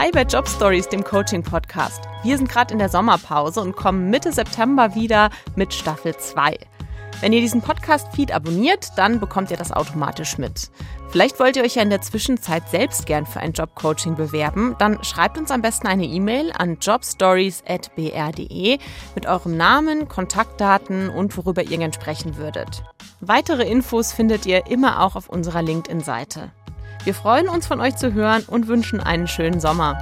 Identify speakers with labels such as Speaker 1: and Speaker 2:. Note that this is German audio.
Speaker 1: Hi bei Job Stories, dem Coaching Podcast. Wir sind gerade in der Sommerpause und kommen Mitte September wieder mit Staffel 2. Wenn ihr diesen Podcast-Feed abonniert, dann bekommt ihr das automatisch mit. Vielleicht wollt ihr euch ja in der Zwischenzeit selbst gern für ein Jobcoaching bewerben, dann schreibt uns am besten eine E-Mail an jobstories.br.de mit eurem Namen, Kontaktdaten und worüber ihr gern sprechen würdet. Weitere Infos findet ihr immer auch auf unserer LinkedIn-Seite. Wir freuen uns von euch zu hören und wünschen einen schönen Sommer.